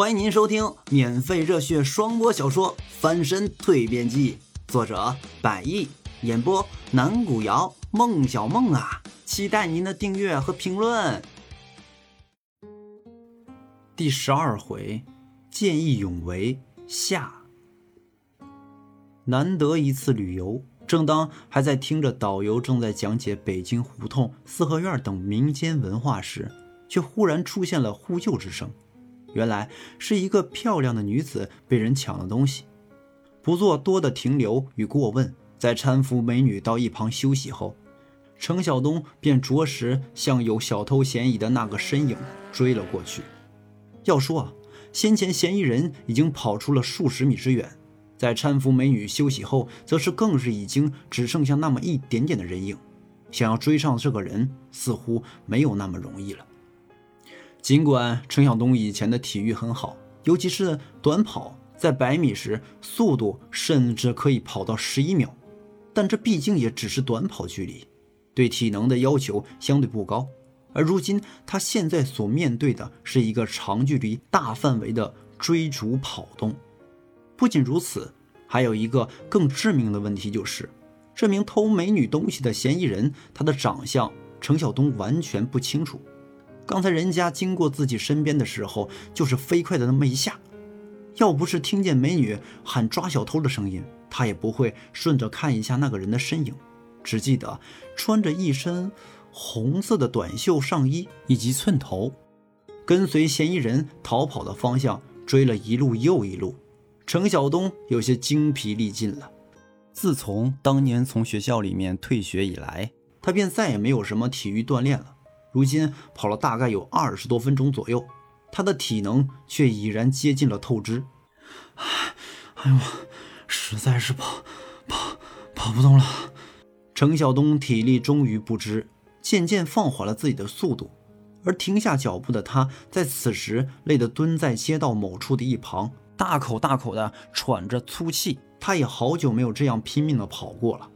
欢迎您收听免费热血双播小说《翻身蜕变记》，作者百亿，演播南古瑶、孟小梦啊，期待您的订阅和评论。第十二回，见义勇为下。难得一次旅游，正当还在听着导游正在讲解北京胡同、四合院等民间文化时，却忽然出现了呼救之声。原来是一个漂亮的女子被人抢了东西，不做多的停留与过问，在搀扶美女到一旁休息后，程晓东便着实向有小偷嫌疑的那个身影追了过去。要说啊，先前嫌疑人已经跑出了数十米之远，在搀扶美女休息后，则是更是已经只剩下那么一点点的人影，想要追上这个人，似乎没有那么容易了。尽管程晓东以前的体育很好，尤其是短跑，在百米时速度甚至可以跑到十一秒，但这毕竟也只是短跑距离，对体能的要求相对不高。而如今他现在所面对的是一个长距离、大范围的追逐跑动。不仅如此，还有一个更致命的问题就是，这名偷美女东西的嫌疑人，他的长相程晓东完全不清楚。刚才人家经过自己身边的时候，就是飞快的那么一下，要不是听见美女喊抓小偷的声音，他也不会顺着看一下那个人的身影。只记得穿着一身红色的短袖上衣以及寸头，跟随嫌疑人逃跑的方向追了一路又一路。程晓东有些精疲力尽了。自从当年从学校里面退学以来，他便再也没有什么体育锻炼了。如今跑了大概有二十多分钟左右，他的体能却已然接近了透支。哎呦，实在是跑跑跑不动了。程晓东体力终于不支，渐渐放缓了自己的速度。而停下脚步的他，在此时累得蹲在街道某处的一旁，大口大口的喘着粗气。他也好久没有这样拼命的跑过了。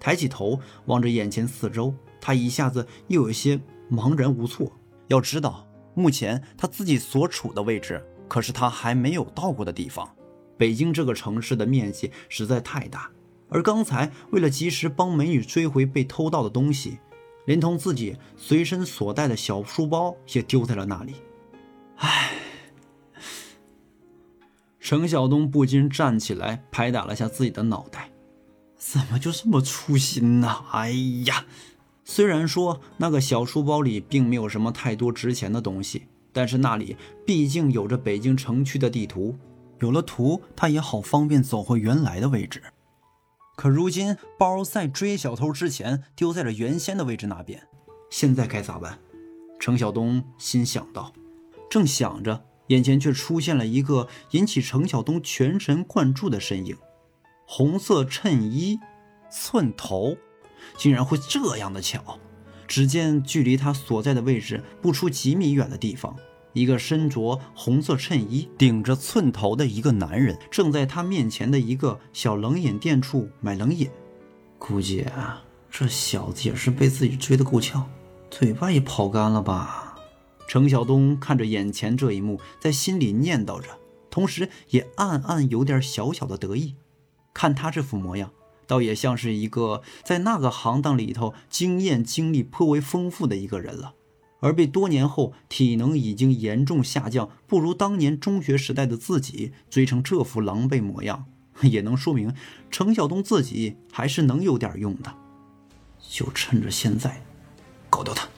抬起头望着眼前四周。他一下子又有些茫然无措。要知道，目前他自己所处的位置可是他还没有到过的地方。北京这个城市的面积实在太大，而刚才为了及时帮美女追回被偷盗的东西，连同自己随身所带的小书包也丢在了那里。唉，程晓东不禁站起来，拍打了下自己的脑袋：“怎么就这么粗心呢？哎呀！”虽然说那个小书包里并没有什么太多值钱的东西，但是那里毕竟有着北京城区的地图，有了图，他也好方便走回原来的位置。可如今包在追小偷之前丢在了原先的位置那边，现在该咋办？程晓东心想到。正想着，眼前却出现了一个引起程晓东全神贯注的身影，红色衬衣，寸头。竟然会这样的巧！只见距离他所在的位置不出几米远的地方，一个身着红色衬衣、顶着寸头的一个男人，正在他面前的一个小冷饮店处买冷饮。估计啊，这小子也是被自己追得够呛，嘴巴也跑干了吧？程晓东看着眼前这一幕，在心里念叨着，同时也暗暗有点小小的得意。看他这副模样。倒也像是一个在那个行当里头经验经历颇为丰富的一个人了，而被多年后体能已经严重下降，不如当年中学时代的自己追成这副狼狈模样，也能说明程晓东自己还是能有点用的。就趁着现在，搞掉他！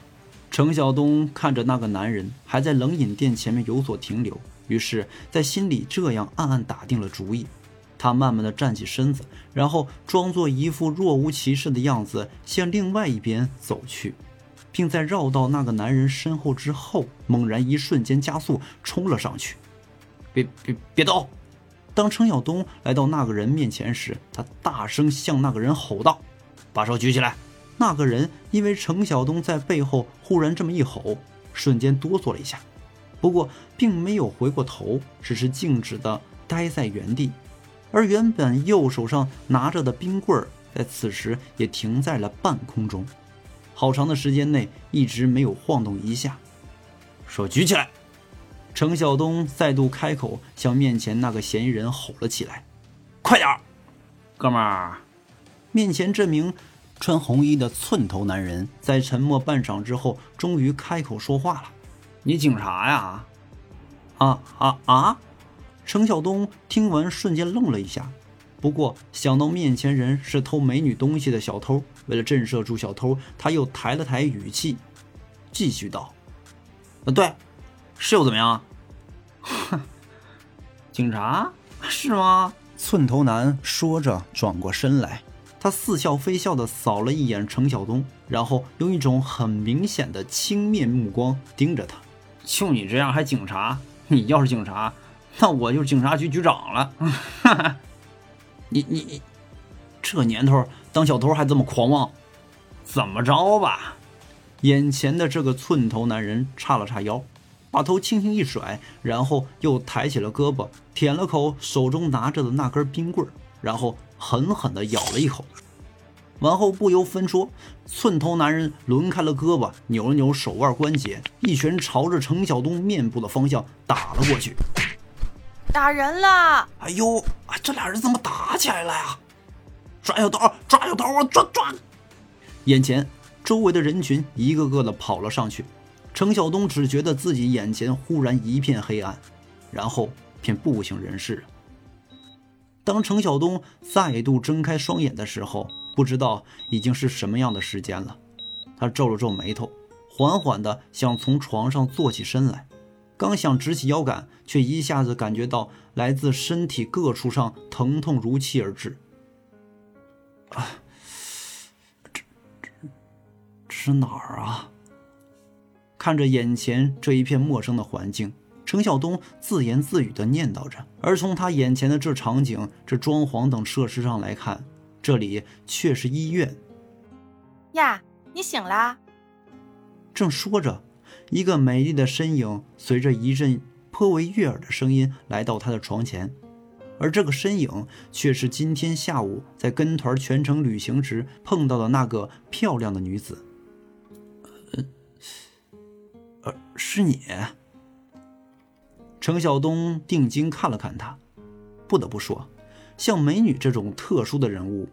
程晓东看着那个男人还在冷饮店前面有所停留，于是，在心里这样暗暗打定了主意。他慢慢的站起身子，然后装作一副若无其事的样子，向另外一边走去，并在绕到那个男人身后之后，猛然一瞬间加速冲了上去。别别别动！当程晓东来到那个人面前时，他大声向那个人吼道：“把手举起来！”那个人因为程晓东在背后忽然这么一吼，瞬间哆嗦了一下，不过并没有回过头，只是静止的待在原地。而原本右手上拿着的冰棍儿，在此时也停在了半空中，好长的时间内一直没有晃动一下。手举起来！程晓东再度开口，向面前那个嫌疑人吼了起来：“快点儿，哥们儿！”面前这名穿红衣的寸头男人在沉默半晌之后，终于开口说话了：“你警察呀？”“啊啊啊！”程晓东听完瞬间愣了一下，不过想到面前人是偷美女东西的小偷，为了震慑住小偷，他又抬了抬语气，继续道：“呃，对，是又怎么样？哼，警察 是吗？”寸头男说着转过身来。他似笑非笑地扫了一眼程晓东，然后用一种很明显的轻蔑目光盯着他。就你这样还警察？你要是警察，那我就是警察局局长了。你你你，这年头当小偷还这么狂妄？怎么着吧？眼前的这个寸头男人叉了叉腰，把头轻轻一甩，然后又抬起了胳膊，舔了口手中拿着的那根冰棍，然后。狠狠地咬了一口，完后不由分说，寸头男人抡开了胳膊，扭了扭手腕关节，一拳朝着程晓东面部的方向打了过去。打人了！哎呦，这俩人怎么打起来了呀？抓小偷！抓小偷！啊！抓抓！眼前周围的人群一个个的跑了上去，程晓东只觉得自己眼前忽然一片黑暗，然后便不省人事。当程晓东再度睁开双眼的时候，不知道已经是什么样的时间了。他皱了皱眉头，缓缓的想从床上坐起身来，刚想直起腰杆，却一下子感觉到来自身体各处上疼痛如期而至。啊，这这这是哪儿啊？看着眼前这一片陌生的环境。程晓东自言自语地念叨着，而从他眼前的这场景、这装潢等设施上来看，这里却是医院。呀，你醒啦！正说着，一个美丽的身影随着一阵颇为悦耳的声音来到他的床前，而这个身影却是今天下午在跟团全程旅行时碰到的那个漂亮的女子。呃，是你。程晓东定睛看了看她，不得不说，像美女这种特殊的人物，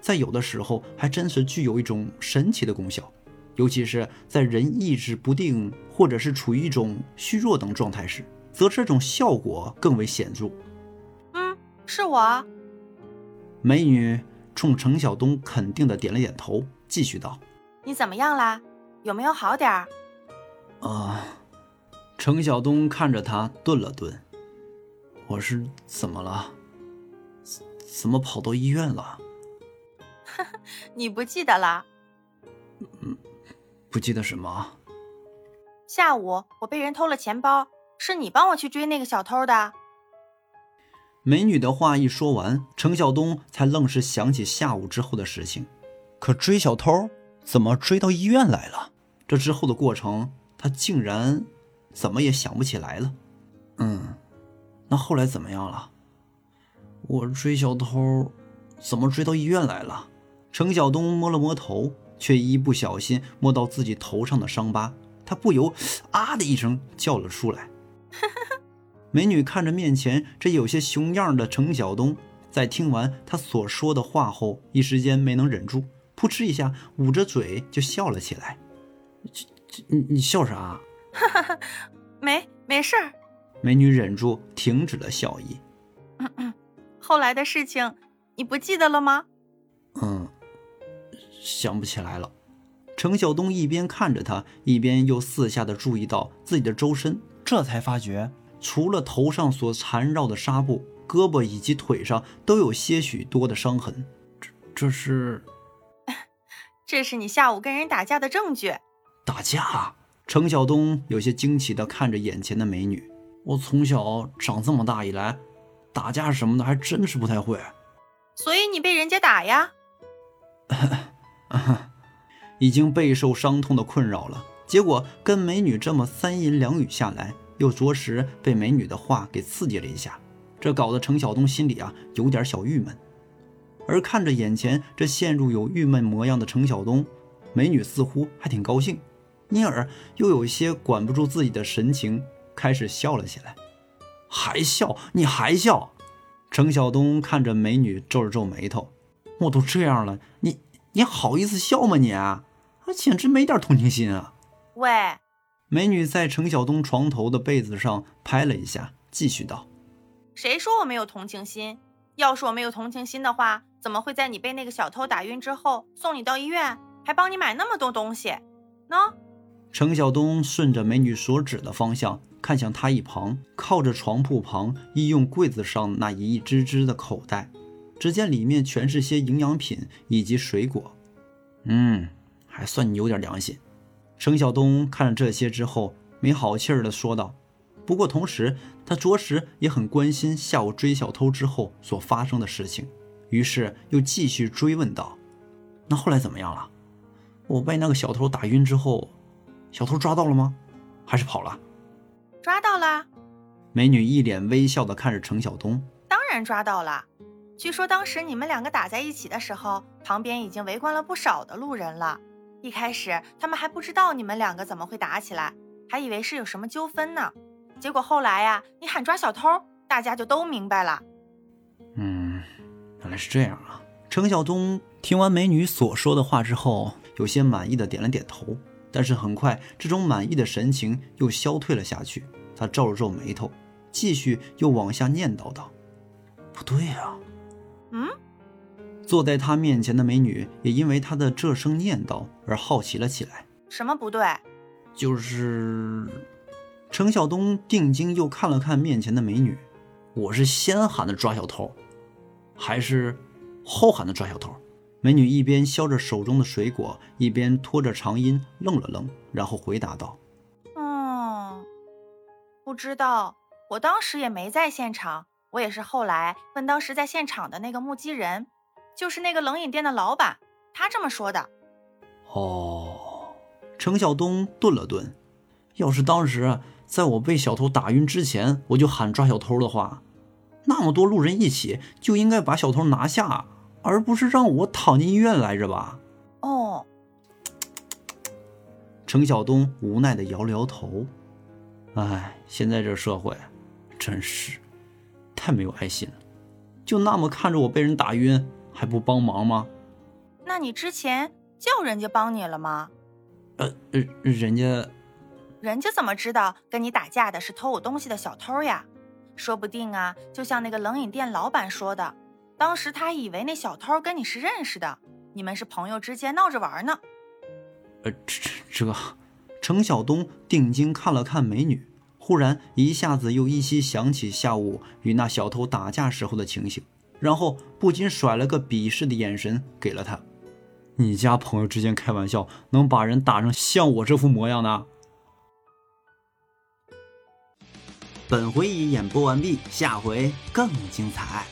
在有的时候还真是具有一种神奇的功效，尤其是在人意志不定或者是处于一种虚弱等状态时，则这种效果更为显著。嗯，是我。美女冲程晓东肯定的点了点头，继续道：“你怎么样啦？有没有好点儿？”啊。程晓东看着他，顿了顿：“我是怎么了？怎么跑到医院了？” 你不记得了？嗯，不记得什么？下午我被人偷了钱包，是你帮我去追那个小偷的。美女的话一说完，程晓东才愣是想起下午之后的事情。可追小偷怎么追到医院来了？这之后的过程，他竟然……怎么也想不起来了。嗯，那后来怎么样了？我追小偷，怎么追到医院来了？程晓东摸了摸头，却一不小心摸到自己头上的伤疤，他不由啊的一声叫了出来。美女看着面前这有些熊样的程晓东，在听完他所说的话后，一时间没能忍住，扑哧一下捂着嘴就笑了起来。这这，你你笑啥？哈哈哈，没没事儿。美女忍住停止了笑意。嗯嗯，后来的事情你不记得了吗？嗯，想不起来了。程晓东一边看着他，一边又四下的注意到自己的周身，这才发觉，除了头上所缠绕的纱布，胳膊以及腿上都有些许多的伤痕。这这是？这是你下午跟人打架的证据。打架？程晓东有些惊奇的看着眼前的美女。我从小长这么大以来，打架什么的还真是不太会。所以你被人家打呀？已经备受伤痛的困扰了，结果跟美女这么三言两语下来，又着实被美女的话给刺激了一下，这搞得程晓东心里啊有点小郁闷。而看着眼前这陷入有郁闷模样的程晓东，美女似乎还挺高兴。因而又有些管不住自己的神情，开始笑了起来。还笑？你还笑？程晓东看着美女，皱了皱眉头。我都这样了，你你好意思笑吗？你啊，简直没点同情心啊！喂，美女在程晓东床头的被子上拍了一下，继续道：“谁说我没有同情心？要是我没有同情心的话，怎么会在你被那个小偷打晕之后送你到医院，还帮你买那么多东西？呢？”程晓东顺着美女所指的方向看向她一旁靠着床铺旁医用柜子上那一只只的口袋。只见里面全是些营养品以及水果，嗯，还算你有点良心。程晓东看了这些之后，没好气儿的说道。不过同时，他着实也很关心下午追小偷之后所发生的事情，于是又继续追问道：“那后来怎么样了？我被那个小偷打晕之后，小偷抓到了吗？还是跑了？”抓到了。美女一脸微笑的看着程晓东：“当然抓到了。”据说当时你们两个打在一起的时候，旁边已经围观了不少的路人了。一开始他们还不知道你们两个怎么会打起来，还以为是有什么纠纷呢。结果后来呀，你喊抓小偷，大家就都明白了。嗯，原来是这样啊。程晓东听完美女所说的话之后，有些满意的点了点头，但是很快这种满意的神情又消退了下去。他皱了皱眉头，继续又往下念叨道：“不对呀。”嗯，坐在他面前的美女也因为他的这声念叨而好奇了起来。什么不对？就是程晓东定睛又看了看面前的美女，我是先喊的抓小偷，还是后喊的抓小偷？美女一边削着手中的水果，一边拖着长音，愣了愣，然后回答道：“嗯，不知道，我当时也没在现场。”我也是后来问当时在现场的那个目击人，就是那个冷饮店的老板，他这么说的。哦，程晓东顿了顿，要是当时在我被小偷打晕之前，我就喊抓小偷的话，那么多路人一起就应该把小偷拿下，而不是让我躺进医院来着吧？哦，程晓东无奈的摇了摇头，哎，现在这社会，真是。太没有爱心了，就那么看着我被人打晕还不帮忙吗？那你之前叫人家帮你了吗？呃呃，人家，人家怎么知道跟你打架的是偷我东西的小偷呀？说不定啊，就像那个冷饮店老板说的，当时他以为那小偷跟你是认识的，你们是朋友之间闹着玩呢。呃，这这，程晓东定睛看了看美女。忽然一下子又依稀想起下午与那小偷打架时候的情形，然后不禁甩了个鄙视的眼神给了他。你家朋友之间开玩笑，能把人打成像我这副模样呢？本回已演播完毕，下回更精彩。